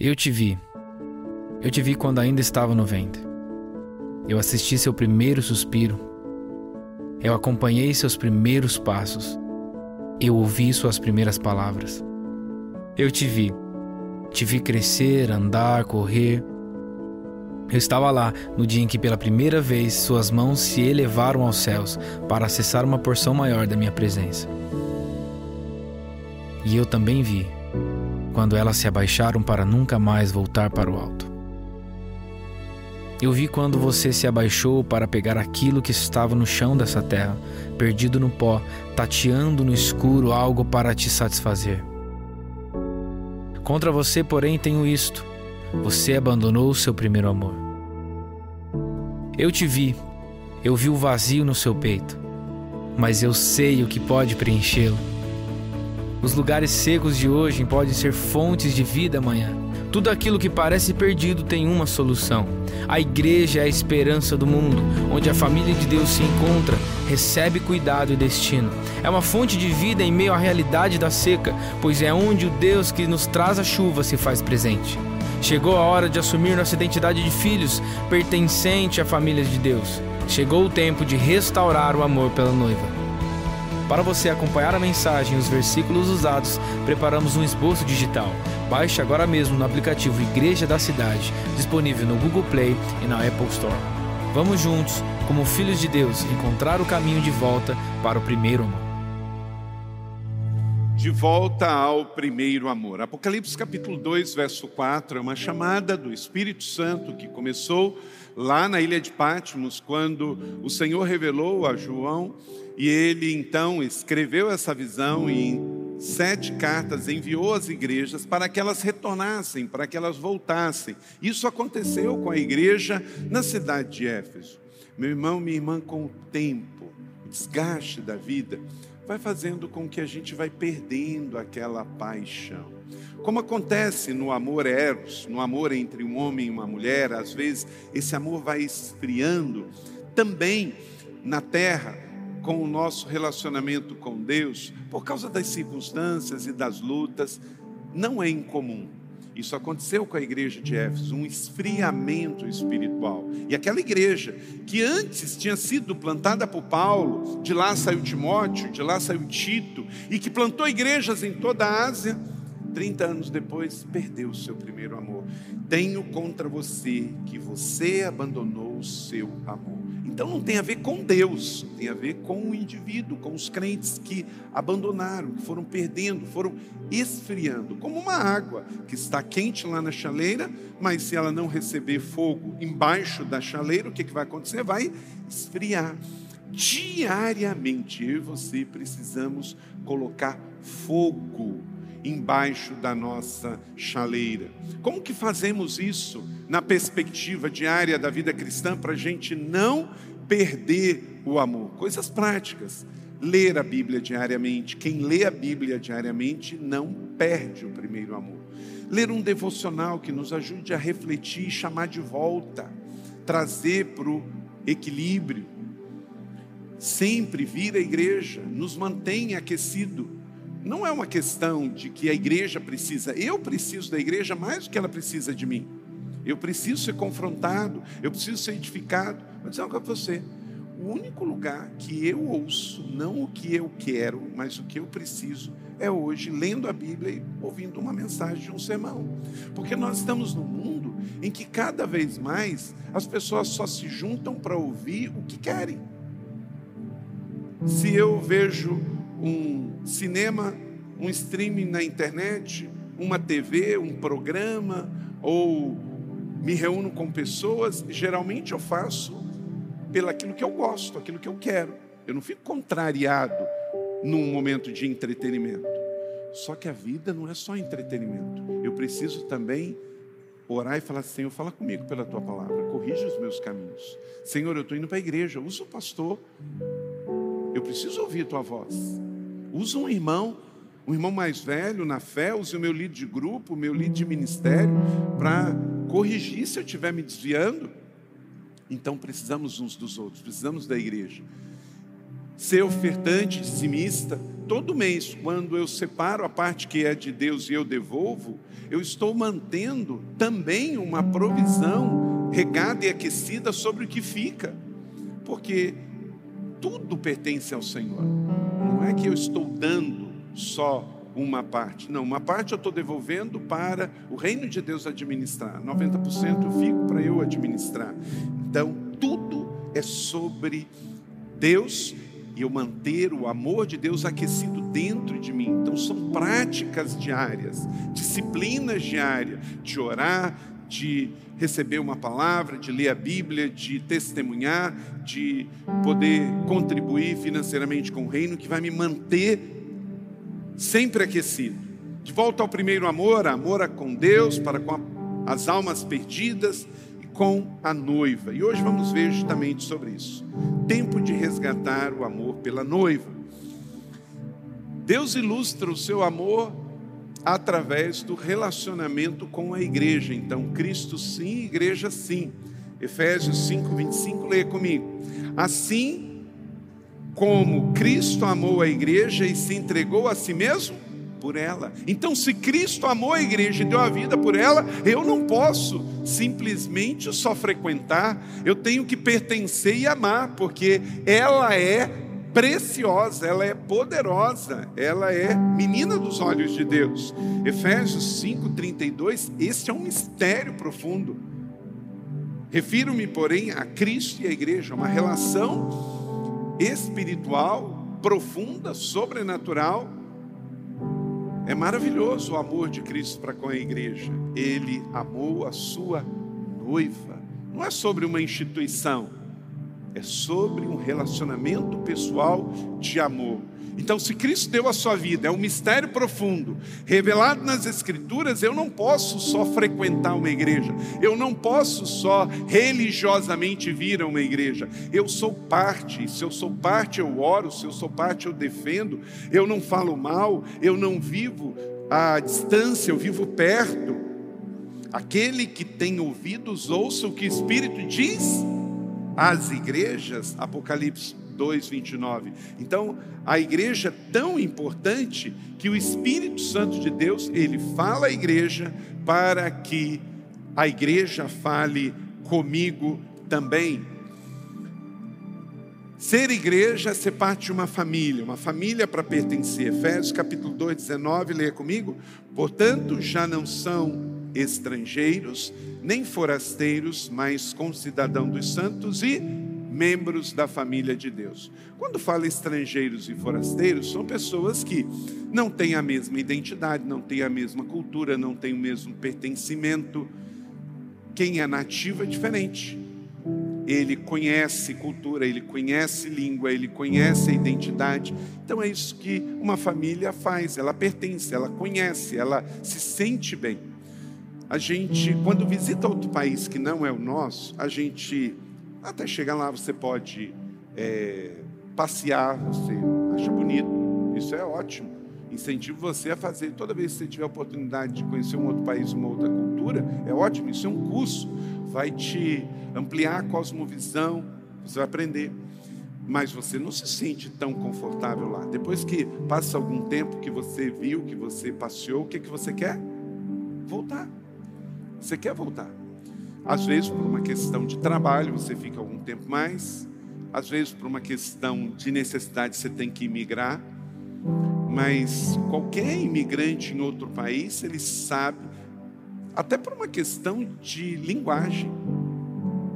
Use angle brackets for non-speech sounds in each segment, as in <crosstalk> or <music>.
Eu te vi. Eu te vi quando ainda estava no ventre. Eu assisti seu primeiro suspiro. Eu acompanhei seus primeiros passos. Eu ouvi suas primeiras palavras. Eu te vi. Te vi crescer, andar, correr. Eu estava lá no dia em que pela primeira vez suas mãos se elevaram aos céus para acessar uma porção maior da minha presença. E eu também vi quando elas se abaixaram para nunca mais voltar para o alto. Eu vi quando você se abaixou para pegar aquilo que estava no chão dessa terra, perdido no pó, tateando no escuro algo para te satisfazer. Contra você, porém, tenho isto: você abandonou o seu primeiro amor. Eu te vi, eu vi o vazio no seu peito, mas eu sei o que pode preenchê-lo. Os lugares secos de hoje podem ser fontes de vida amanhã. Tudo aquilo que parece perdido tem uma solução. A igreja é a esperança do mundo, onde a família de Deus se encontra, recebe cuidado e destino. É uma fonte de vida em meio à realidade da seca, pois é onde o Deus que nos traz a chuva se faz presente. Chegou a hora de assumir nossa identidade de filhos, pertencente à família de Deus. Chegou o tempo de restaurar o amor pela noiva. Para você acompanhar a mensagem e os versículos usados, preparamos um esboço digital. Baixe agora mesmo no aplicativo Igreja da Cidade, disponível no Google Play e na Apple Store. Vamos juntos, como filhos de Deus, encontrar o caminho de volta para o primeiro amor. De volta ao primeiro amor. Apocalipse capítulo 2, verso 4 é uma chamada do Espírito Santo que começou lá na ilha de Patmos, quando o Senhor revelou a João e ele então escreveu essa visão e em sete cartas enviou às igrejas para que elas retornassem, para que elas voltassem. Isso aconteceu com a igreja na cidade de Éfeso. Meu irmão, minha irmã, com o tempo, o desgaste da vida, vai fazendo com que a gente vai perdendo aquela paixão. Como acontece no amor eros, no amor entre um homem e uma mulher, às vezes esse amor vai esfriando. Também na terra, com o nosso relacionamento com Deus, por causa das circunstâncias e das lutas, não é incomum. Isso aconteceu com a igreja de Éfeso, um esfriamento espiritual. E aquela igreja que antes tinha sido plantada por Paulo, de lá saiu Timóteo, de lá saiu Tito, e que plantou igrejas em toda a Ásia, 30 anos depois perdeu o seu primeiro amor. Tenho contra você que você abandonou o seu amor. Então não tem a ver com Deus, tem a ver com o indivíduo, com os crentes que abandonaram, que foram perdendo, foram esfriando, como uma água que está quente lá na chaleira, mas se ela não receber fogo embaixo da chaleira, o que, que vai acontecer? Vai esfriar. Diariamente eu e você precisamos colocar fogo embaixo da nossa chaleira. Como que fazemos isso na perspectiva diária da vida cristã para a gente não perder o amor? Coisas práticas. Ler a Bíblia diariamente. Quem lê a Bíblia diariamente não perde o primeiro amor. Ler um devocional que nos ajude a refletir e chamar de volta, trazer para o equilíbrio. Sempre vir à igreja nos mantém aquecido não é uma questão de que a igreja precisa, eu preciso da igreja mais do que ela precisa de mim. Eu preciso ser confrontado, eu preciso ser edificado. Vou dizer uma coisa para você: o único lugar que eu ouço, não o que eu quero, mas o que eu preciso, é hoje lendo a Bíblia e ouvindo uma mensagem de um sermão. Porque nós estamos num mundo em que cada vez mais as pessoas só se juntam para ouvir o que querem. Se eu vejo um cinema, um streaming na internet, uma TV, um programa, ou me reúno com pessoas, geralmente eu faço pelo aquilo que eu gosto, aquilo que eu quero. Eu não fico contrariado num momento de entretenimento. Só que a vida não é só entretenimento. Eu preciso também orar e falar: Senhor, fala comigo pela tua palavra, corrija os meus caminhos. Senhor, eu estou indo para a igreja, usa o pastor. Eu preciso ouvir a tua voz. Usa um irmão, um irmão mais velho na fé, use o meu líder de grupo, o meu líder de ministério, para corrigir se eu estiver me desviando. Então precisamos uns dos outros, precisamos da igreja. ser ofertante, dizimista. Todo mês, quando eu separo a parte que é de Deus e eu devolvo, eu estou mantendo também uma provisão regada e aquecida sobre o que fica, porque tudo pertence ao Senhor. Não é que eu estou dando só uma parte. Não, uma parte eu estou devolvendo para o reino de Deus administrar. 90% eu fico para eu administrar. Então, tudo é sobre Deus e eu manter o amor de Deus aquecido dentro de mim. Então, são práticas diárias, disciplinas diárias de orar, de receber uma palavra, de ler a Bíblia, de testemunhar, de poder contribuir financeiramente com o reino, que vai me manter sempre aquecido. De volta ao primeiro amor, amor com Deus, para com as almas perdidas e com a noiva. E hoje vamos ver justamente sobre isso. Tempo de resgatar o amor pela noiva. Deus ilustra o seu amor através do relacionamento com a igreja. Então, Cristo sim, igreja sim. Efésios 5, 25, leia comigo. Assim como Cristo amou a igreja e se entregou a si mesmo por ela. Então, se Cristo amou a igreja e deu a vida por ela, eu não posso simplesmente só frequentar, eu tenho que pertencer e amar, porque ela é preciosa, ela é poderosa, ela é menina dos olhos de Deus. Efésios 5:32, este é um mistério profundo. Refiro-me, porém, a Cristo e a igreja, uma relação espiritual, profunda, sobrenatural. É maravilhoso o amor de Cristo para com a igreja. Ele amou a sua noiva. Não é sobre uma instituição, é sobre um relacionamento pessoal de amor. Então, se Cristo deu a sua vida, é um mistério profundo, revelado nas Escrituras, eu não posso só frequentar uma igreja, eu não posso só religiosamente vir a uma igreja, eu sou parte, se eu sou parte, eu oro, se eu sou parte, eu defendo, eu não falo mal, eu não vivo à distância, eu vivo perto. Aquele que tem ouvidos, ouça o que o Espírito diz às igrejas, Apocalipse 2:29. Então, a igreja é tão importante que o Espírito Santo de Deus, ele fala à igreja para que a igreja fale comigo também. Ser igreja é ser parte de uma família, uma família para pertencer. Efésios capítulo 2, 19, leia comigo. Portanto, já não são estrangeiros, nem forasteiros, mas concidadão dos santos e membros da família de Deus. Quando fala estrangeiros e forasteiros, são pessoas que não têm a mesma identidade, não têm a mesma cultura, não têm o mesmo pertencimento. Quem é nativo é diferente. Ele conhece cultura, ele conhece língua, ele conhece a identidade. Então é isso que uma família faz, ela pertence, ela conhece, ela se sente bem. A gente, quando visita outro país que não é o nosso, a gente até chegar lá, você pode é, passear, você acha bonito, isso é ótimo. Incentivo você a fazer, toda vez que você tiver a oportunidade de conhecer um outro país, uma outra cultura, é ótimo, isso é um curso, vai te ampliar a cosmovisão, você vai aprender. Mas você não se sente tão confortável lá. Depois que passa algum tempo que você viu, que você passeou, o que, é que você quer? Voltar. Você quer voltar. Às vezes, por uma questão de trabalho, você fica algum tempo mais. Às vezes, por uma questão de necessidade, você tem que imigrar. Mas qualquer imigrante em outro país, ele sabe, até por uma questão de linguagem.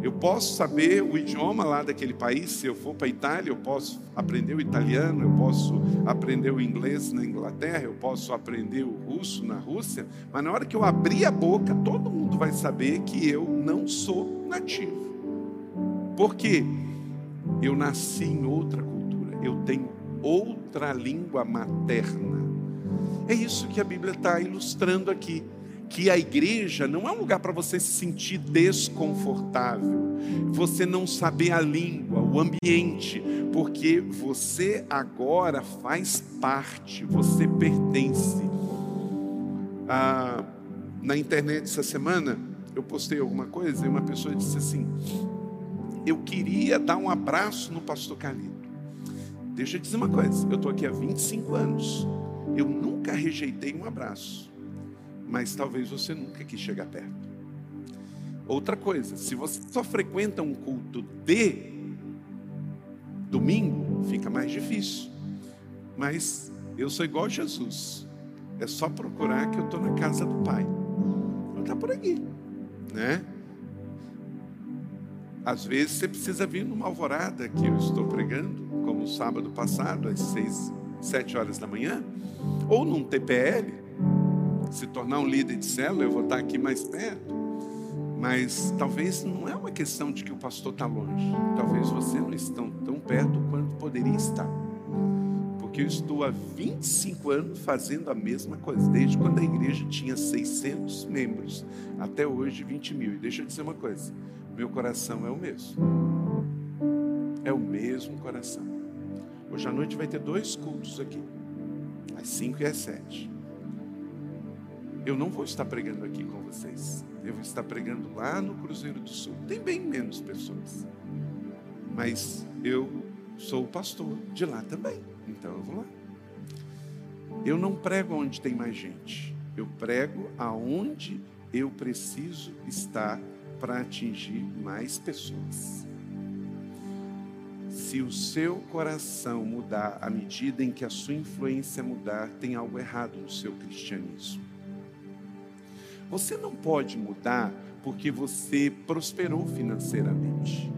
Eu posso saber o idioma lá daquele país, se eu for para a Itália, eu posso aprender o italiano, eu posso aprender o inglês na Inglaterra, eu posso aprender o russo na Rússia, mas na hora que eu abrir a boca, todo mundo vai saber que eu não sou nativo. Porque eu nasci em outra cultura, eu tenho outra língua materna. É isso que a Bíblia está ilustrando aqui que a igreja não é um lugar para você se sentir desconfortável, você não saber a língua, o ambiente, porque você agora faz parte, você pertence. Ah, na internet essa semana eu postei alguma coisa e uma pessoa disse assim: Eu queria dar um abraço no pastor Calito. Deixa eu dizer uma coisa, eu estou aqui há 25 anos. Eu nunca rejeitei um abraço, mas talvez você nunca quis chegar perto. Outra coisa, se você só frequenta um culto de domingo, fica mais difícil. Mas eu sou igual a Jesus. É só procurar que eu estou na casa do Pai. Não está por aqui, né? Às vezes você precisa vir numa alvorada que eu estou pregando, como sábado passado, às seis, sete horas da manhã, ou num TPL, se tornar um líder de célula, eu vou estar aqui mais perto. Mas talvez não é uma questão de que o pastor está longe. Talvez você não esteja tão perto quanto poderia estar. Porque eu estou há 25 anos fazendo a mesma coisa, desde quando a igreja tinha 600 membros, até hoje 20 mil. E deixa eu dizer uma coisa: meu coração é o mesmo. É o mesmo coração. Hoje à noite vai ter dois cultos aqui, às 5 e às 7. Eu não vou estar pregando aqui com vocês. Eu vou estar pregando lá no Cruzeiro do Sul. Tem bem menos pessoas. Mas eu sou o pastor de lá também. Então eu vou lá. Eu não prego onde tem mais gente. Eu prego aonde eu preciso estar para atingir mais pessoas. Se o seu coração mudar à medida em que a sua influência mudar, tem algo errado no seu cristianismo. Você não pode mudar porque você prosperou financeiramente.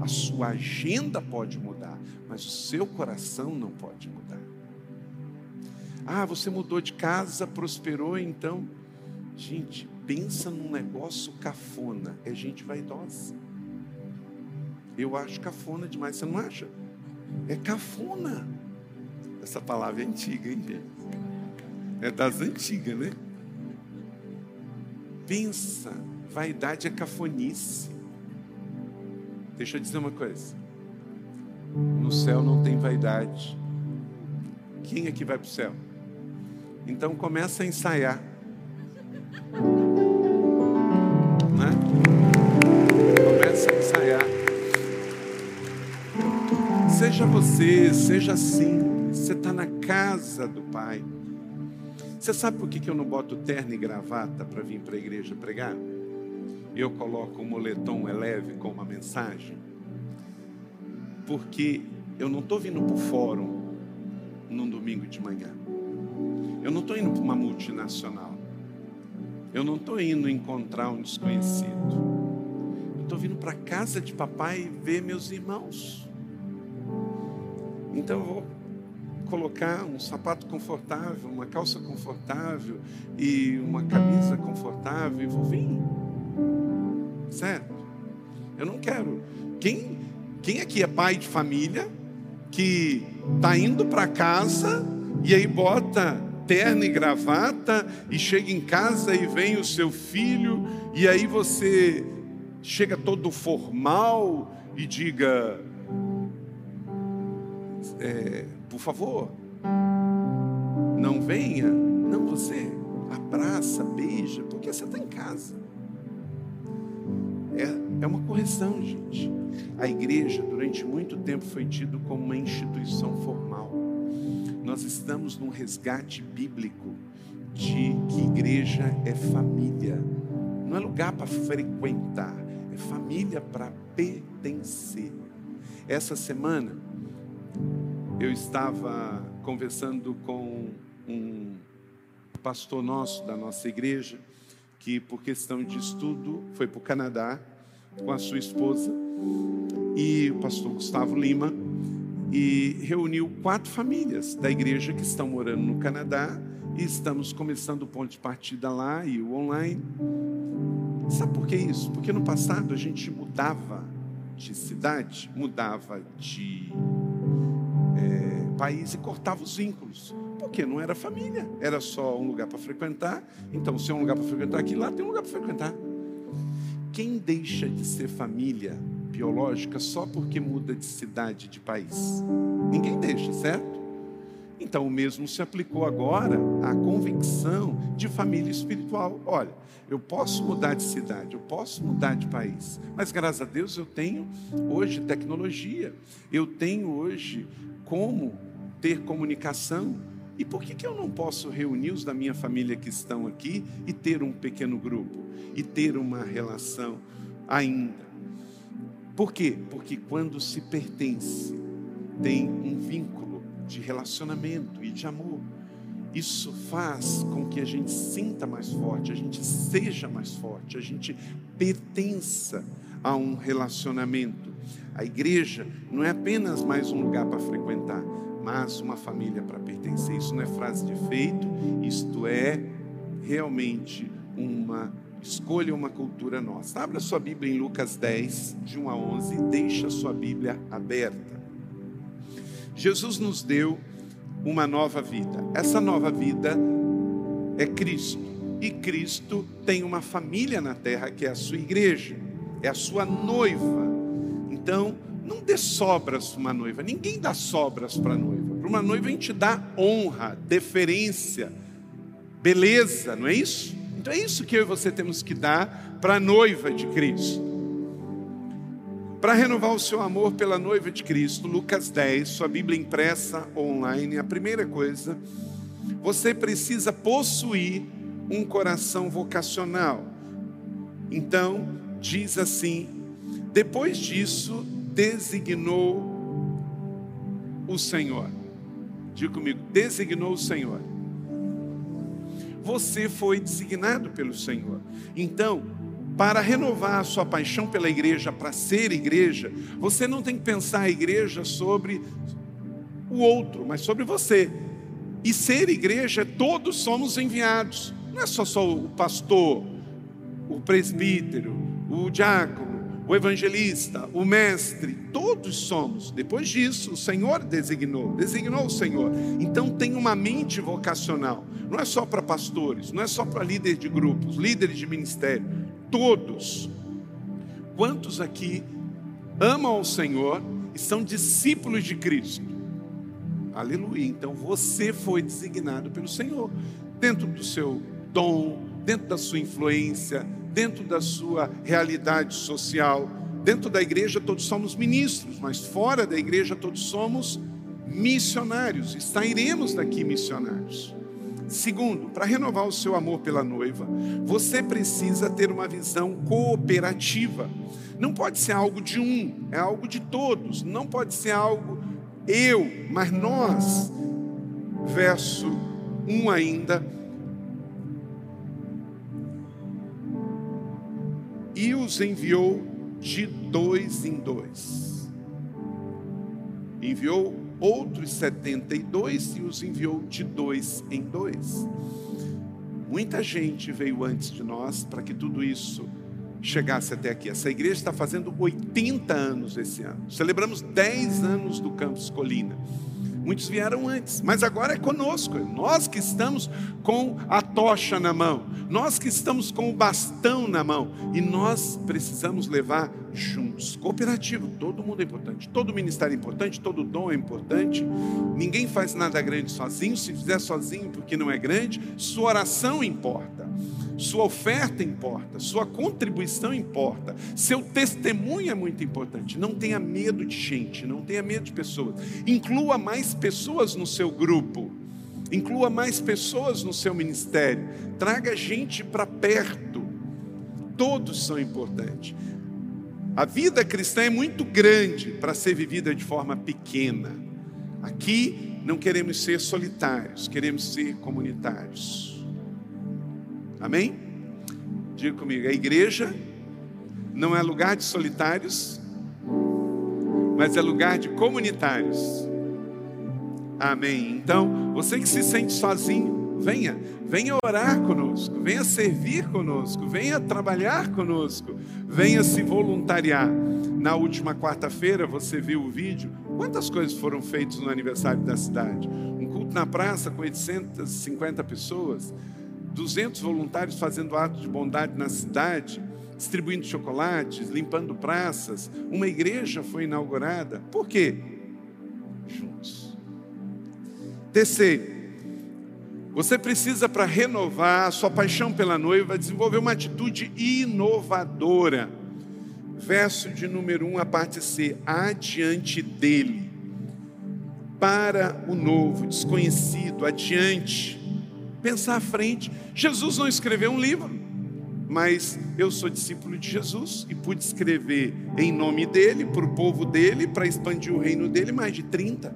A sua agenda pode mudar, mas o seu coração não pode mudar. Ah, você mudou de casa, prosperou, então. Gente, pensa num negócio cafona. É gente vaidosa. Eu acho cafona demais, você não acha? É cafona. Essa palavra é antiga, hein, gente? É das antigas, né? Pensa, vaidade é cafonice. Deixa eu dizer uma coisa. No céu não tem vaidade. Quem é que vai para o céu? Então começa a ensaiar. Né? Começa a ensaiar. Seja você, seja assim. Você está na casa do Pai. Você sabe por que, eu não boto terno e gravata para vir para a igreja pregar? Eu coloco um moletom leve com uma mensagem? Porque eu não estou vindo para o fórum num domingo de manhã. Eu não estou indo para uma multinacional. Eu não estou indo encontrar um desconhecido. Eu estou vindo para a casa de papai ver meus irmãos. Então eu vou colocar um sapato confortável, uma calça confortável e uma camisa confortável e vou vir. Certo? Eu não quero. Quem, quem aqui é pai de família que está indo para casa e aí bota terno e gravata e chega em casa e vem o seu filho e aí você chega todo formal e diga é, por favor, não venha, não você, abraça, beija, porque você está em casa. É, é uma correção, gente. A igreja, durante muito tempo, foi tido como uma instituição formal. Nós estamos num resgate bíblico de que igreja é família. Não é lugar para frequentar, é família para pertencer. Essa semana, eu estava conversando com um pastor nosso da nossa igreja, que por questão de estudo foi para o Canadá com a sua esposa, e o pastor Gustavo Lima, e reuniu quatro famílias da igreja que estão morando no Canadá, e estamos começando o ponto de partida lá e o online. Sabe por que isso? Porque no passado a gente mudava de cidade, mudava de país e cortava os vínculos. Porque não era família, era só um lugar para frequentar. Então, se é um lugar para frequentar aqui, lá tem um lugar para frequentar. Quem deixa de ser família biológica só porque muda de cidade, de país? Ninguém deixa, certo? Então, o mesmo se aplicou agora à convicção de família espiritual. Olha, eu posso mudar de cidade, eu posso mudar de país, mas graças a Deus eu tenho hoje tecnologia, eu tenho hoje como ter comunicação. E por que, que eu não posso reunir os da minha família que estão aqui e ter um pequeno grupo e ter uma relação ainda? Por quê? Porque quando se pertence, tem um vínculo de relacionamento e de amor. Isso faz com que a gente sinta mais forte, a gente seja mais forte, a gente pertença a um relacionamento. A igreja não é apenas mais um lugar para frequentar, mas uma família para pertencer. Isso não é frase de efeito, isto é realmente uma escolha, uma cultura nossa. Abra sua Bíblia em Lucas 10, de 1 a 11, deixa sua Bíblia aberta. Jesus nos deu uma nova vida. Essa nova vida é Cristo. E Cristo tem uma família na terra que é a sua igreja, é a sua noiva. Então, não dê sobras para uma noiva. Ninguém dá sobras para a noiva. Para uma noiva a gente dá honra, deferência, beleza, não é isso? Então é isso que eu e você temos que dar para a noiva de Cristo. Para renovar o seu amor pela noiva de Cristo, Lucas 10, sua Bíblia impressa online, a primeira coisa, você precisa possuir um coração vocacional. Então, diz assim: depois disso, designou o Senhor. Diga comigo, designou o Senhor. Você foi designado pelo Senhor. Então, para renovar a sua paixão pela igreja, para ser igreja, você não tem que pensar a igreja sobre o outro, mas sobre você. E ser igreja, todos somos enviados. Não é só, só o pastor, o presbítero, o diácono, o evangelista, o mestre, todos somos. Depois disso, o Senhor designou, designou o Senhor. Então tem uma mente vocacional. Não é só para pastores, não é só para líderes de grupos, líderes de ministério todos. Quantos aqui amam o Senhor e são discípulos de Cristo? Aleluia. Então você foi designado pelo Senhor, dentro do seu dom, dentro da sua influência, dentro da sua realidade social. Dentro da igreja todos somos ministros, mas fora da igreja todos somos missionários. Sairemos daqui missionários. Segundo, para renovar o seu amor pela noiva, você precisa ter uma visão cooperativa. Não pode ser algo de um, é algo de todos. Não pode ser algo eu, mas nós. Verso 1 ainda. Os enviou de dois em dois. Enviou outros 72 e os enviou de dois em dois. Muita gente veio antes de nós para que tudo isso chegasse até aqui. Essa igreja está fazendo 80 anos esse ano. Celebramos 10 anos do Campus Colina. Muitos vieram antes, mas agora é conosco. Nós que estamos com a tocha na mão, nós que estamos com o bastão na mão, e nós precisamos levar juntos. Cooperativo, todo mundo é importante, todo ministério é importante, todo dom é importante. Ninguém faz nada grande sozinho. Se fizer sozinho porque não é grande, sua oração importa. Sua oferta importa, sua contribuição importa, seu testemunho é muito importante. Não tenha medo de gente, não tenha medo de pessoas. Inclua mais pessoas no seu grupo, inclua mais pessoas no seu ministério. Traga gente para perto. Todos são importantes. A vida cristã é muito grande para ser vivida de forma pequena. Aqui não queremos ser solitários, queremos ser comunitários. Amém? Diga comigo, a igreja não é lugar de solitários, mas é lugar de comunitários. Amém. Então, você que se sente sozinho, venha, venha orar conosco, venha servir conosco, venha trabalhar conosco, venha se voluntariar. Na última quarta-feira você viu o vídeo. Quantas coisas foram feitas no aniversário da cidade? Um culto na praça com 850 pessoas. 200 voluntários fazendo atos de bondade na cidade, distribuindo chocolates, limpando praças. Uma igreja foi inaugurada. Por quê? Juntos. Terceiro, você precisa, para renovar a sua paixão pela noiva, desenvolver uma atitude inovadora. Verso de número 1, um, a parte C, adiante dele, para o novo, desconhecido, adiante, pensar à frente. Jesus não escreveu um livro, mas eu sou discípulo de Jesus e pude escrever em nome dele, para o povo dele, para expandir o reino dele, mais de 30.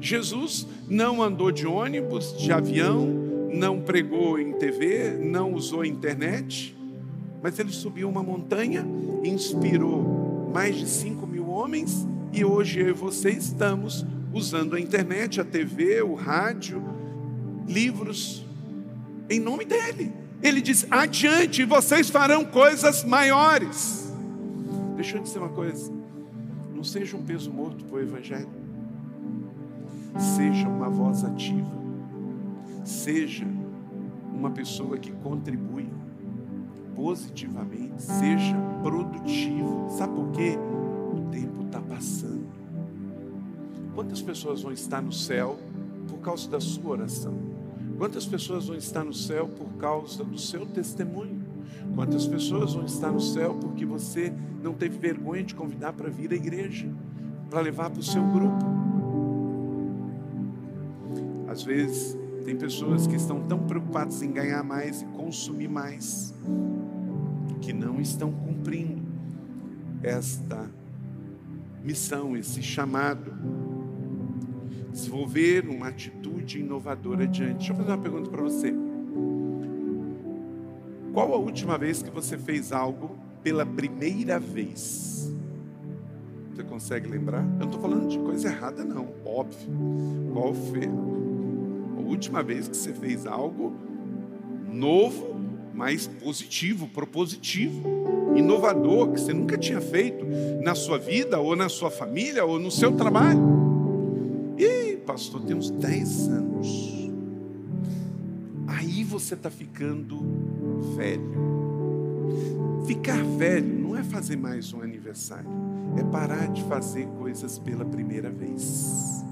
Jesus não andou de ônibus, de avião, não pregou em TV, não usou internet, mas ele subiu uma montanha, inspirou mais de 5 mil homens e hoje eu e você estamos usando a internet, a TV, o rádio, livros, em nome dele. Ele diz: adiante, vocês farão coisas maiores. Deixa eu dizer uma coisa: não seja um peso morto para o Evangelho. Seja uma voz ativa. Seja uma pessoa que contribui positivamente. Seja produtivo. Sabe por quê? O tempo está passando. Quantas pessoas vão estar no céu por causa da sua oração? Quantas pessoas vão estar no céu por causa do seu testemunho? Quantas pessoas vão estar no céu porque você não teve vergonha de convidar para vir à igreja, para levar para o seu grupo? Às vezes, tem pessoas que estão tão preocupadas em ganhar mais e consumir mais, que não estão cumprindo esta missão, esse chamado. Desenvolver uma atitude inovadora diante. Deixa eu fazer uma pergunta para você. Qual a última vez que você fez algo pela primeira vez? Você consegue lembrar? Eu não estou falando de coisa errada, não, óbvio. Qual foi última vez que você fez algo novo, mais positivo, propositivo, inovador, que você nunca tinha feito na sua vida, ou na sua família, ou no seu trabalho. Pastor, tem uns 10 anos. Aí você está ficando velho. Ficar velho não é fazer mais um aniversário, é parar de fazer coisas pela primeira vez.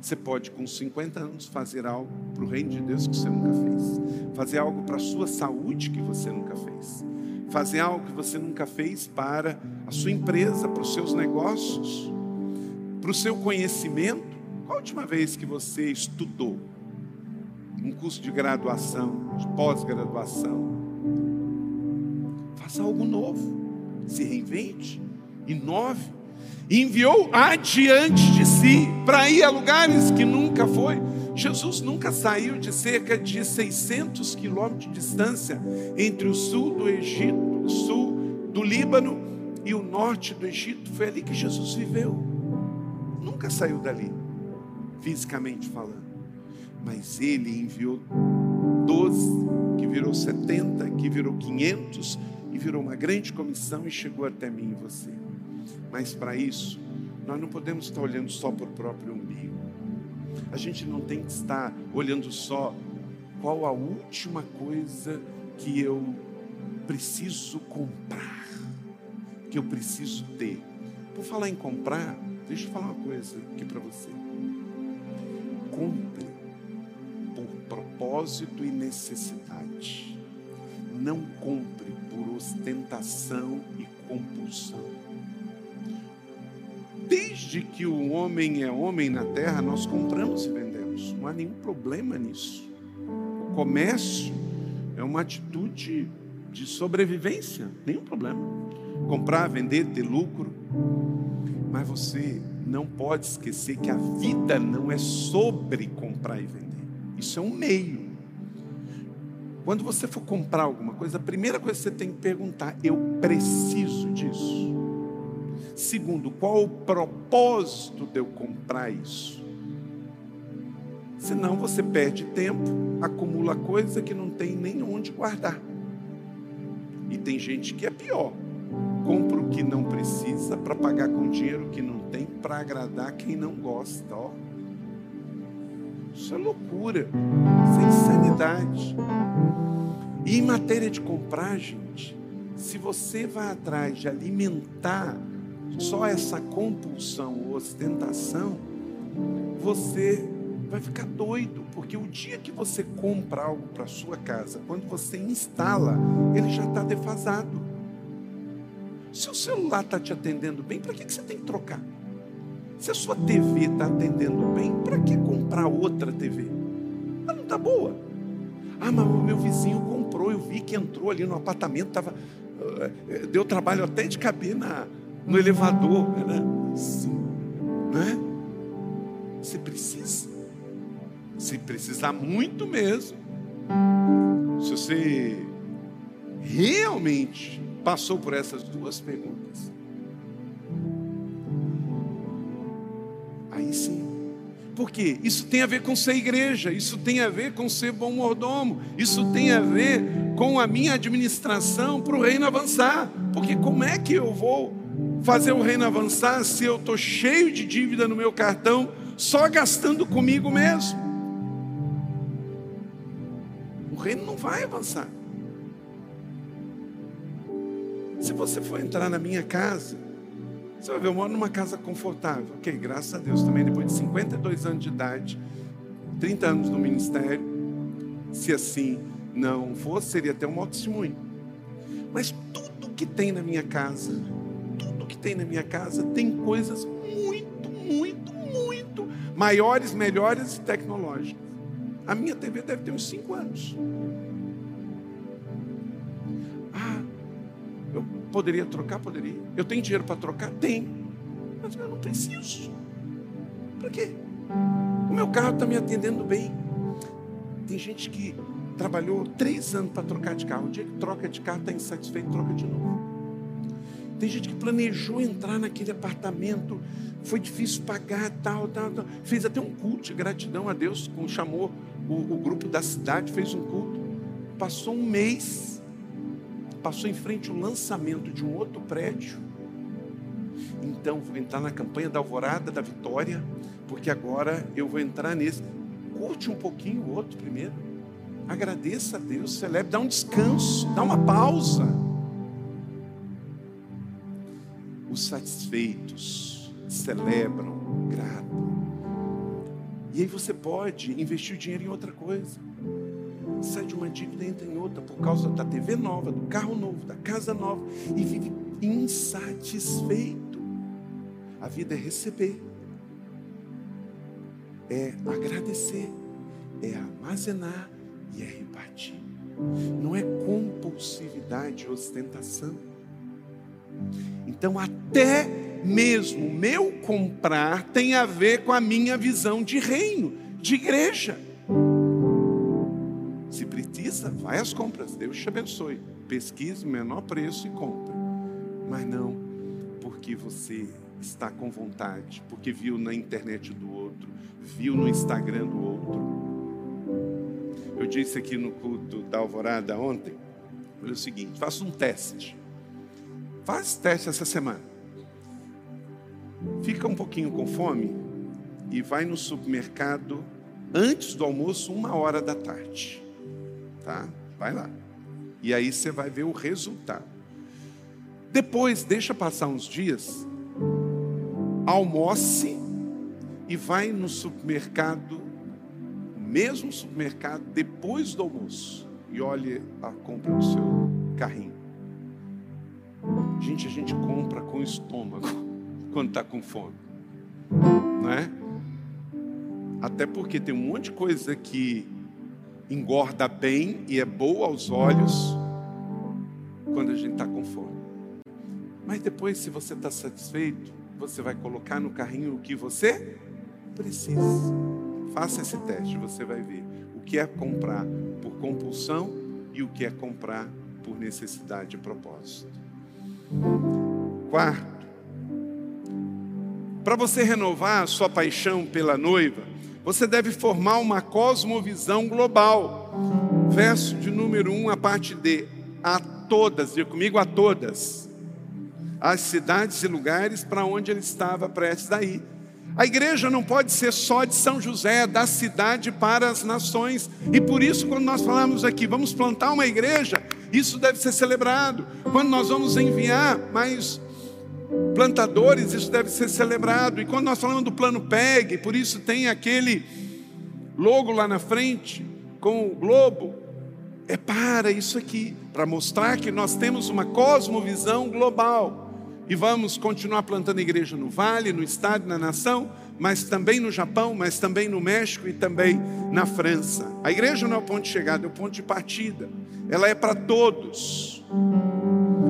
Você pode, com 50 anos, fazer algo para o reino de Deus que você nunca fez, fazer algo para a sua saúde que você nunca fez, fazer algo que você nunca fez para a sua empresa, para os seus negócios, para o seu conhecimento. Qual a última vez que você estudou? Um curso de graduação, de pós-graduação. Faça algo novo, se reinvente, inove enviou adiante de si para ir a lugares que nunca foi. Jesus nunca saiu de cerca de 600 quilômetros de distância entre o sul do Egito, o sul do Líbano e o norte do Egito. Foi ali que Jesus viveu. Nunca saiu dali, fisicamente falando. Mas ele enviou 12, que virou 70, que virou 500 e virou uma grande comissão e chegou até mim e você. Mas para isso, nós não podemos estar olhando só para o próprio umbigo. A gente não tem que estar olhando só qual a última coisa que eu preciso comprar, que eu preciso ter. Por falar em comprar, deixa eu falar uma coisa aqui para você. Compre por propósito e necessidade. Não compre por ostentação e compulsão. Desde que o homem é homem na terra, nós compramos e vendemos. Não há nenhum problema nisso. O comércio é uma atitude de sobrevivência, nenhum problema. Comprar, vender, ter lucro. Mas você não pode esquecer que a vida não é sobre comprar e vender. Isso é um meio. Quando você for comprar alguma coisa, a primeira coisa que você tem que perguntar: eu preciso disso? Segundo, qual o propósito de eu comprar isso? Senão você perde tempo, acumula coisa que não tem nem onde guardar. E tem gente que é pior. Compra o que não precisa para pagar com dinheiro que não tem para agradar quem não gosta. Ó. Isso é loucura. Isso é insanidade. E em matéria de comprar, gente, se você vai atrás de alimentar só essa compulsão, ostentação, você vai ficar doido, porque o dia que você compra algo para sua casa, quando você instala, ele já está defasado. Se o celular está te atendendo bem, para que, que você tem que trocar? Se a sua TV está atendendo bem, para que comprar outra TV? Ela não está boa. Ah, mas o meu vizinho comprou, eu vi que entrou ali no apartamento, tava, uh, deu trabalho até de caber na, no elevador. Né? Sim, não é? Você precisa. Se precisar muito mesmo. Se você realmente passou por essas duas perguntas. Aí sim. Porque isso tem a ver com ser igreja, isso tem a ver com ser bom mordomo, isso tem a ver com a minha administração para o reino avançar. Porque como é que eu vou fazer o reino avançar se eu estou cheio de dívida no meu cartão, só gastando comigo mesmo? O reino não vai avançar. Se você for entrar na minha casa, você vai ver, eu moro numa casa confortável. Ok, graças a Deus também, depois de 52 anos de idade, 30 anos no ministério, se assim não fosse, seria até um mau testemunho. Mas tudo que tem na minha casa, tudo que tem na minha casa tem coisas muito, muito, muito maiores, melhores e tecnológicas. A minha TV deve ter uns 5 anos. Poderia trocar? Poderia. Eu tenho dinheiro para trocar? Tem. Mas eu não preciso. Para quê? O meu carro está me atendendo bem. Tem gente que trabalhou três anos para trocar de carro. O dia que troca de carro está insatisfeito, troca de novo. Tem gente que planejou entrar naquele apartamento, foi difícil pagar, tal, tal, tal. Fez até um culto de gratidão a Deus, chamou o, o grupo da cidade, fez um culto. Passou um mês, passou em frente o lançamento de um outro prédio. Então, vou entrar na campanha da Alvorada da Vitória, porque agora eu vou entrar nesse. Curte um pouquinho o outro primeiro. Agradeça a Deus, celebre, dá um descanso, dá uma pausa. Os satisfeitos celebram, grato. E aí você pode investir o dinheiro em outra coisa sai de uma dívida e entra em outra por causa da TV nova, do carro novo, da casa nova e vive insatisfeito. A vida é receber, é agradecer, é armazenar e é repartir. Não é compulsividade e ostentação. Então, até mesmo meu comprar tem a ver com a minha visão de reino, de igreja vai às compras, Deus te abençoe. Pesquise o menor preço e compre. Mas não porque você está com vontade, porque viu na internet do outro, viu no Instagram do outro. Eu disse aqui no culto da Alvorada ontem, olha o seguinte, faça um teste. Faz teste essa semana. Fica um pouquinho com fome e vai no supermercado antes do almoço, uma hora da tarde tá? Vai lá. E aí você vai ver o resultado. Depois, deixa passar uns dias, almoce e vai no supermercado, mesmo supermercado, depois do almoço, e olhe a compra do seu carrinho. Gente, a gente compra com estômago <laughs> quando está com fome, não é? Até porque tem um monte de coisa que engorda bem e é boa aos olhos quando a gente está com fome. Mas depois, se você está satisfeito, você vai colocar no carrinho o que você precisa. Faça esse teste, você vai ver o que é comprar por compulsão e o que é comprar por necessidade e propósito. Quarto, para você renovar a sua paixão pela noiva, você deve formar uma cosmovisão global. Verso de número 1, a parte D. A todas, diga comigo, a todas. As cidades e lugares para onde ele estava prestes a ir. A igreja não pode ser só de São José, da cidade para as nações. E por isso, quando nós falamos aqui, vamos plantar uma igreja, isso deve ser celebrado. Quando nós vamos enviar mais plantadores, isso deve ser celebrado. E quando nós falamos do plano PEG, por isso tem aquele logo lá na frente com o globo, é para isso aqui, para mostrar que nós temos uma cosmovisão global. E vamos continuar plantando igreja no vale, no estado, na nação, mas também no Japão, mas também no México e também na França. A igreja não é o ponto de chegada, é o ponto de partida. Ela é para todos.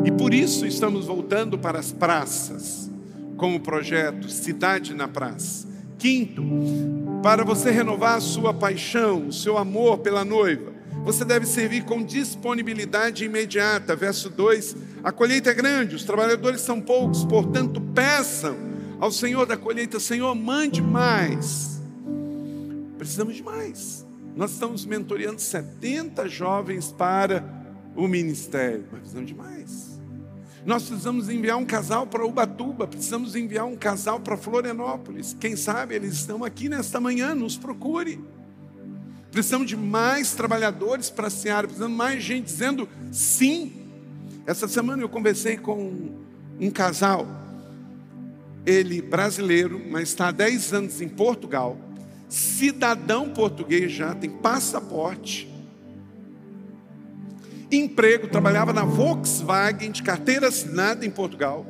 E por isso estamos voltando para as praças, com o projeto Cidade na Praça. Quinto, para você renovar a sua paixão, o seu amor pela noiva, você deve servir com disponibilidade imediata. Verso 2: A colheita é grande, os trabalhadores são poucos, portanto, peçam ao Senhor da colheita: Senhor, mande mais. Precisamos de mais. Nós estamos mentoreando 70 jovens para o ministério, mas precisamos de mais. Nós precisamos enviar um casal para Ubatuba, precisamos enviar um casal para Florianópolis. Quem sabe eles estão aqui nesta manhã, nos procure. Precisamos de mais trabalhadores para a Seara, precisamos de mais gente dizendo sim. Essa semana eu conversei com um casal, ele brasileiro, mas está há 10 anos em Portugal, cidadão português já, tem passaporte, emprego, trabalhava na Volkswagen de carteira assinada em Portugal,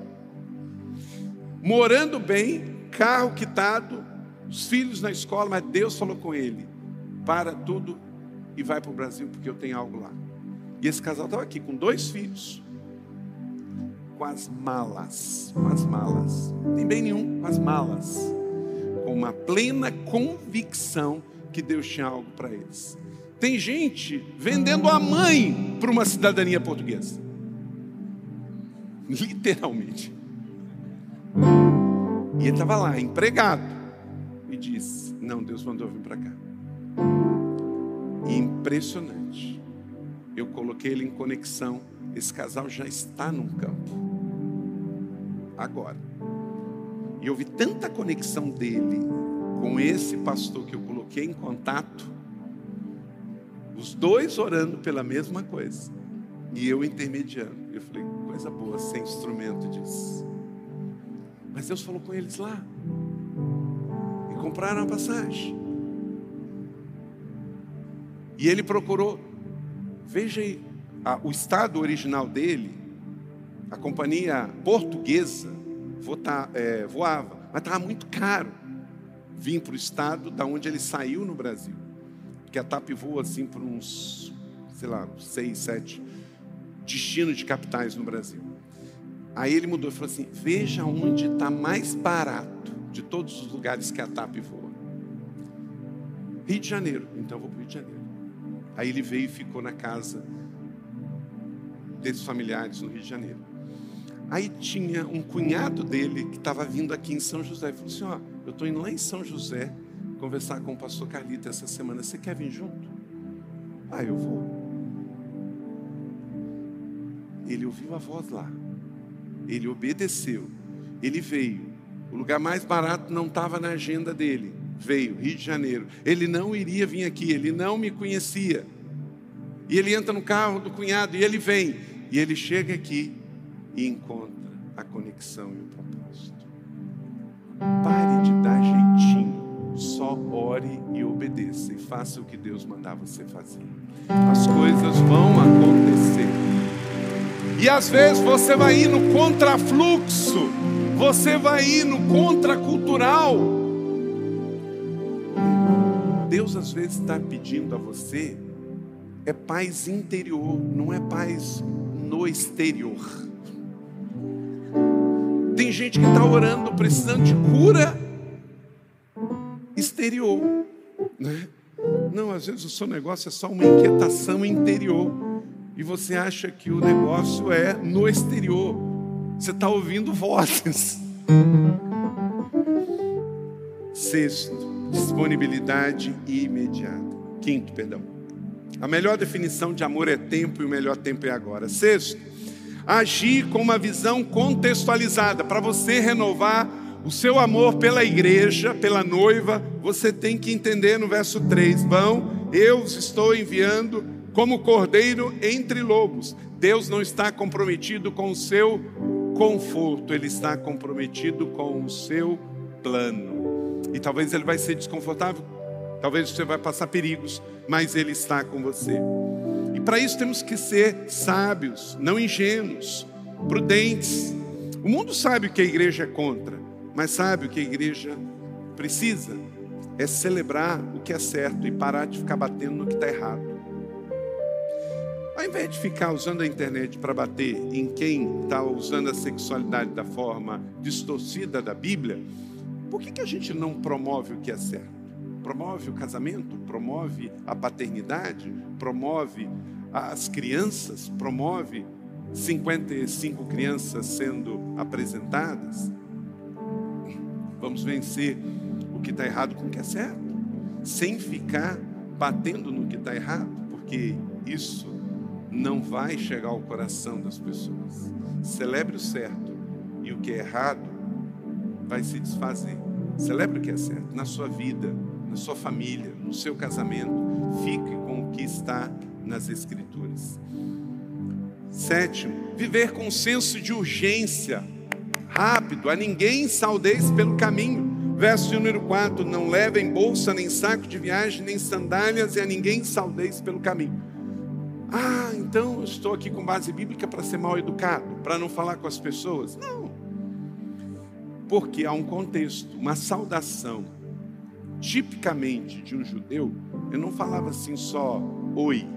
morando bem, carro quitado, os filhos na escola, mas Deus falou com ele: para tudo e vai para o Brasil porque eu tenho algo lá. E esse casal estava aqui com dois filhos, com as malas, com as malas, não tem bem nenhum, com as malas, com uma plena convicção que Deus tinha algo para eles. Tem gente vendendo a mãe para uma cidadania portuguesa, literalmente. E ele estava lá, empregado, e disse: Não, Deus mandou vir para cá. Impressionante. Eu coloquei ele em conexão. Esse casal já está num campo. Agora. E eu vi tanta conexão dele com esse pastor que eu coloquei em contato. Os dois orando pela mesma coisa. E eu intermediando. Eu falei, coisa boa ser instrumento disso. Mas Deus falou com eles lá. E compraram a passagem. E ele procurou, veja aí, a, o estado original dele, a companhia portuguesa vota, é, voava, mas estava muito caro vir para o estado da onde ele saiu no Brasil. Que a TAP voa assim por uns, sei lá, seis, sete destinos de capitais no Brasil. Aí ele mudou e falou assim: veja onde está mais barato de todos os lugares que a TAP voa. Rio de Janeiro. Então eu vou para o Rio de Janeiro. Aí ele veio e ficou na casa desses familiares no Rio de Janeiro. Aí tinha um cunhado dele que estava vindo aqui em São José. Ele falou assim: Ó, eu estou indo lá em São José conversar com o pastor Carlito essa semana. Você quer vir junto? Ah, eu vou. Ele ouviu a voz lá. Ele obedeceu. Ele veio. O lugar mais barato não estava na agenda dele veio, Rio de Janeiro. Ele não iria vir aqui, ele não me conhecia. E ele entra no carro do cunhado e ele vem. E ele chega aqui e encontra a conexão e o propósito. Pare obedeça e faça o que Deus mandar você fazer. As coisas vão acontecer. E às vezes você vai ir no contrafluxo, você vai ir no contracultural Deus às vezes está pedindo a você é paz interior, não é paz no exterior. Tem gente que está orando, precisando de cura exterior, né? Não, às vezes o seu negócio é só uma inquietação interior e você acha que o negócio é no exterior. Você está ouvindo vozes. Sexto, disponibilidade imediata. Quinto, perdão. A melhor definição de amor é tempo e o melhor tempo é agora. Sexto, agir com uma visão contextualizada. Para você renovar o seu amor pela igreja, pela noiva, você tem que entender no verso 3: Vão, eu os estou enviando como cordeiro entre lobos. Deus não está comprometido com o seu conforto, ele está comprometido com o seu plano. E talvez ele vai ser desconfortável, talvez você vai passar perigos, mas ele está com você. E para isso temos que ser sábios, não ingênuos, prudentes. O mundo sabe o que a igreja é contra, mas sabe o que a igreja precisa? É celebrar o que é certo e parar de ficar batendo no que está errado. Ao invés de ficar usando a internet para bater em quem está usando a sexualidade da forma distorcida da Bíblia, por que, que a gente não promove o que é certo? Promove o casamento, promove a paternidade, promove as crianças, promove 55 crianças sendo apresentadas. Vamos vencer o que está errado com o que é certo, sem ficar batendo no que está errado, porque isso não vai chegar ao coração das pessoas. Celebre o certo e o que é errado vai se desfazer. Celebre o que é certo na sua vida, na sua família, no seu casamento. Fique com o que está nas Escrituras. Sétimo, viver com senso de urgência, rápido, a ninguém saudeis pelo caminho. Verso número 4: Não levem bolsa, nem saco de viagem, nem sandálias, e a ninguém saudeis pelo caminho. Ah, então eu estou aqui com base bíblica para ser mal educado, para não falar com as pessoas? Não. Porque há um contexto, uma saudação, tipicamente de um judeu, eu não falava assim só oi.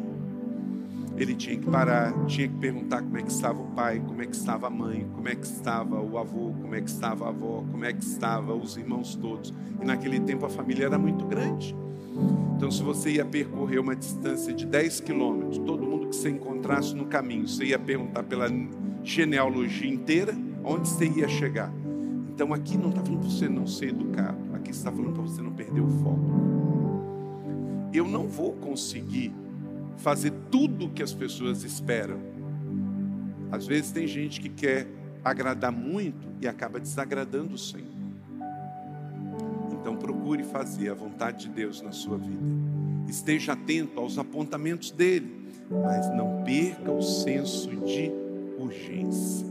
Ele tinha que parar, tinha que perguntar como é que estava o pai, como é que estava a mãe, como é que estava o avô, como é que estava a avó, como é que estava os irmãos todos. E naquele tempo a família era muito grande. Então, se você ia percorrer uma distância de 10 quilômetros, todo mundo que você encontrasse no caminho, você ia perguntar pela genealogia inteira, onde você ia chegar. Então, aqui não está falando para você não ser educado, aqui está falando para você não perder o foco. Eu não vou conseguir fazer tudo o que as pessoas esperam. Às vezes tem gente que quer agradar muito e acaba desagradando o Senhor. Então procure fazer a vontade de Deus na sua vida. Esteja atento aos apontamentos dele, mas não perca o senso de urgência.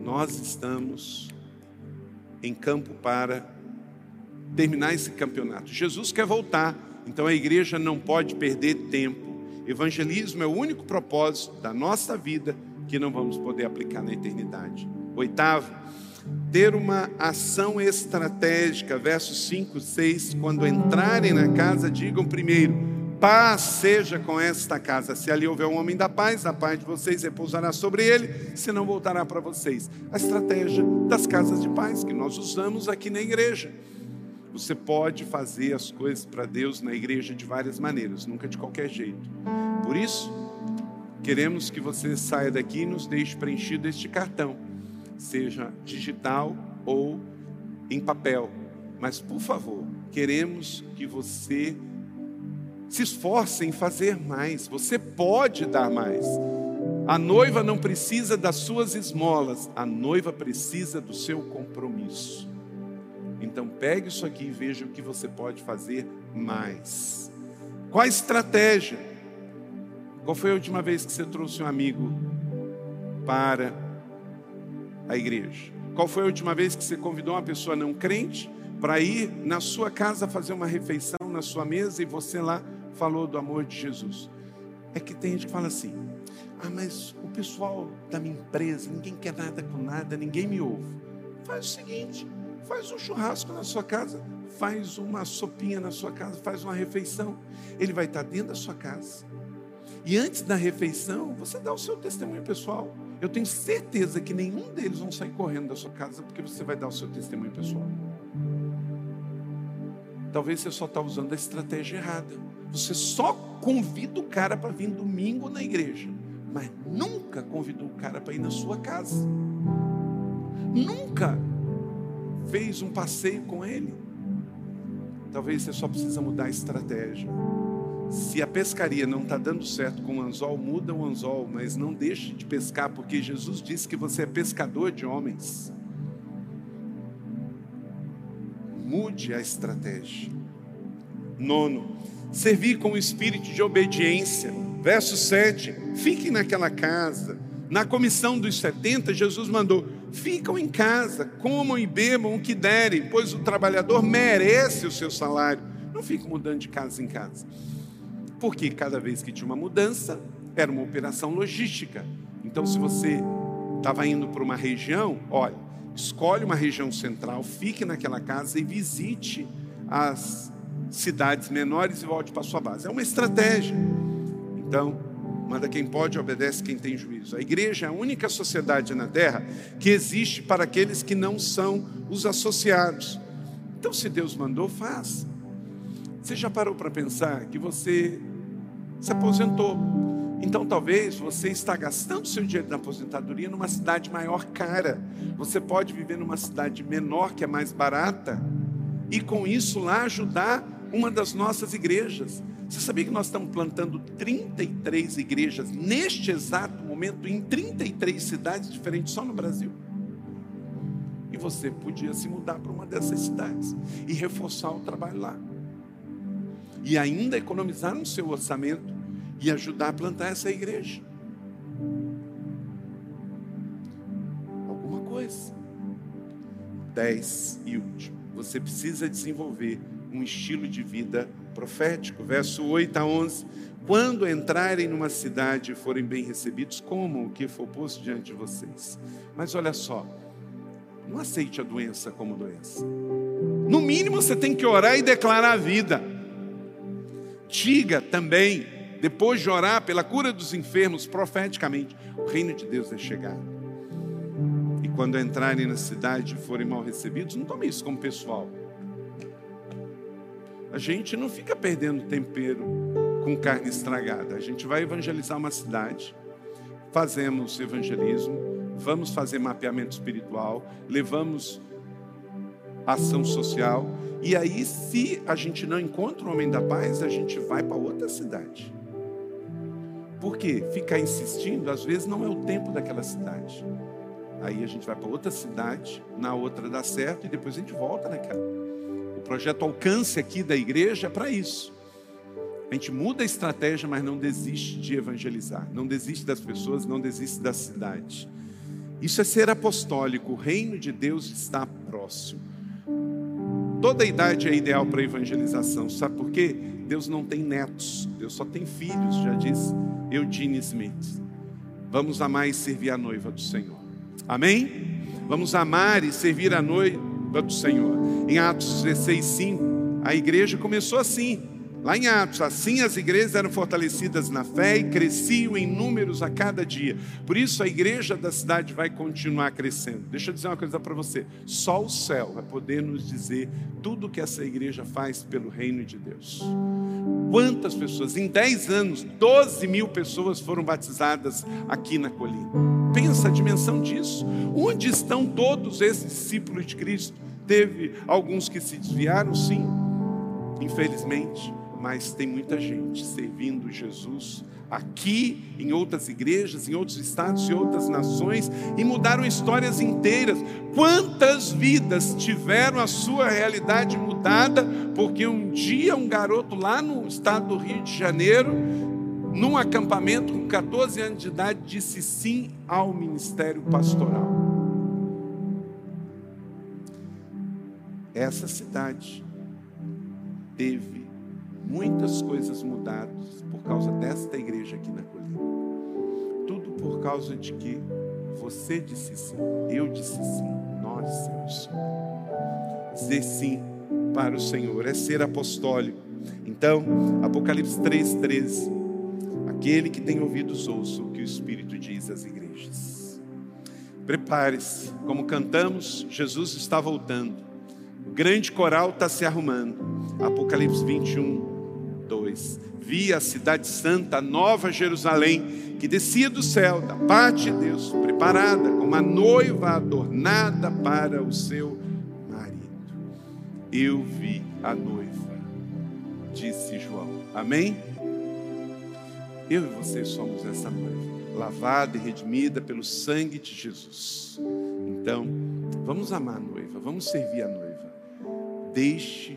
Nós estamos em campo para terminar esse campeonato. Jesus quer voltar, então a igreja não pode perder tempo. Evangelismo é o único propósito da nossa vida que não vamos poder aplicar na eternidade. Oitavo, ter uma ação estratégica. Versos 5, 6. Quando entrarem na casa, digam primeiro: paz seja com esta casa. Se ali houver um homem da paz, a paz de vocês repousará sobre ele, se não voltará para vocês. A estratégia das casas de paz que nós usamos aqui na igreja. Você pode fazer as coisas para Deus na igreja de várias maneiras, nunca de qualquer jeito. Por isso, queremos que você saia daqui e nos deixe preenchido este cartão seja digital ou em papel. Mas, por favor, queremos que você se esforce em fazer mais. Você pode dar mais. A noiva não precisa das suas esmolas, a noiva precisa do seu compromisso. Então, pegue isso aqui e veja o que você pode fazer mais. Qual a estratégia? Qual foi a última vez que você trouxe um amigo para a igreja? Qual foi a última vez que você convidou uma pessoa não crente para ir na sua casa fazer uma refeição na sua mesa e você lá falou do amor de Jesus? É que tem gente que fala assim: ah, mas o pessoal da minha empresa, ninguém quer nada com nada, ninguém me ouve. Faz o seguinte: faz um churrasco na sua casa, faz uma sopinha na sua casa, faz uma refeição. Ele vai estar dentro da sua casa. E antes da refeição, você dá o seu testemunho pessoal. Eu tenho certeza que nenhum deles vão sair correndo da sua casa porque você vai dar o seu testemunho pessoal. Talvez você só está usando a estratégia errada. Você só convida o cara para vir domingo na igreja, mas nunca convidou o cara para ir na sua casa. Nunca fez um passeio com ele. Talvez você só precisa mudar a estratégia. Se a pescaria não está dando certo com o anzol, muda o anzol, mas não deixe de pescar, porque Jesus disse que você é pescador de homens. Mude a estratégia. Nono, servir com o espírito de obediência. Verso 7: fique naquela casa. Na comissão dos 70, Jesus mandou: ficam em casa, comam e bebam o que derem, pois o trabalhador merece o seu salário. Não ficam mudando de casa em casa. Porque cada vez que tinha uma mudança, era uma operação logística. Então, se você estava indo para uma região, olha, escolhe uma região central, fique naquela casa e visite as cidades menores e volte para sua base. É uma estratégia. Então, manda quem pode, obedece quem tem juízo. A igreja é a única sociedade na terra que existe para aqueles que não são os associados. Então, se Deus mandou, faz. Você já parou para pensar que você se aposentou? Então, talvez você está gastando seu dinheiro na aposentadoria numa cidade maior cara. Você pode viver numa cidade menor, que é mais barata, e com isso lá ajudar uma das nossas igrejas. Você sabia que nós estamos plantando 33 igrejas neste exato momento em 33 cidades diferentes só no Brasil? E você podia se mudar para uma dessas cidades e reforçar o trabalho lá. E ainda economizar no seu orçamento e ajudar a plantar essa igreja. Alguma coisa. Dez e último. Você precisa desenvolver um estilo de vida profético. Verso 8 a 11. Quando entrarem numa cidade e forem bem recebidos, comam o que for posto diante de vocês. Mas olha só, não aceite a doença como doença. No mínimo você tem que orar e declarar a vida. Diga também, depois de orar pela cura dos enfermos profeticamente, o reino de Deus é chegado. E quando entrarem na cidade e forem mal recebidos, não tome isso como pessoal. A gente não fica perdendo tempero com carne estragada. A gente vai evangelizar uma cidade, fazemos evangelismo, vamos fazer mapeamento espiritual, levamos ação social, e aí, se a gente não encontra o homem da paz, a gente vai para outra cidade. Porque ficar insistindo, às vezes, não é o tempo daquela cidade. Aí a gente vai para outra cidade, na outra dá certo, e depois a gente volta naquela projeto Alcance aqui da igreja é para isso. A gente muda a estratégia, mas não desiste de evangelizar, não desiste das pessoas, não desiste da cidade. Isso é ser apostólico, o reino de Deus está próximo. Toda idade é ideal para evangelização, sabe por quê? Deus não tem netos, Deus só tem filhos, já diz Eugene Smith. Vamos amar e servir a noiva do Senhor. Amém? Vamos amar e servir a noiva do Senhor. Em Atos 16, 5, a igreja começou assim. Lá em Atos, assim as igrejas eram fortalecidas na fé e cresciam em números a cada dia. Por isso a igreja da cidade vai continuar crescendo. Deixa eu dizer uma coisa para você: só o céu vai poder nos dizer tudo que essa igreja faz pelo reino de Deus. Quantas pessoas? Em 10 anos, 12 mil pessoas foram batizadas aqui na colina. Pensa a dimensão disso. Onde estão todos esses discípulos de Cristo? Teve alguns que se desviaram, sim, infelizmente mas tem muita gente servindo Jesus aqui, em outras igrejas, em outros estados e outras nações, e mudaram histórias inteiras. Quantas vidas tiveram a sua realidade mudada, porque um dia um garoto lá no estado do Rio de Janeiro, num acampamento com 14 anos de idade, disse sim ao ministério pastoral. Essa cidade teve muitas coisas mudadas por causa desta igreja aqui na colina. Tudo por causa de que você disse sim, eu disse sim, nós dissemos sim. Dizer sim para o Senhor é ser apostólico. Então, Apocalipse 3,13. Aquele que tem ouvidos ouça o que o Espírito diz às igrejas. Prepare-se, como cantamos, Jesus está voltando. O grande coral está se arrumando. Apocalipse 21, 2. Vi a cidade santa, a nova Jerusalém, que descia do céu, da parte de Deus, preparada como uma noiva adornada para o seu marido. Eu vi a noiva, disse João. Amém? Eu e você somos essa noiva, lavada e redimida pelo sangue de Jesus. Então, vamos amar a noiva, vamos servir a noiva. Deixe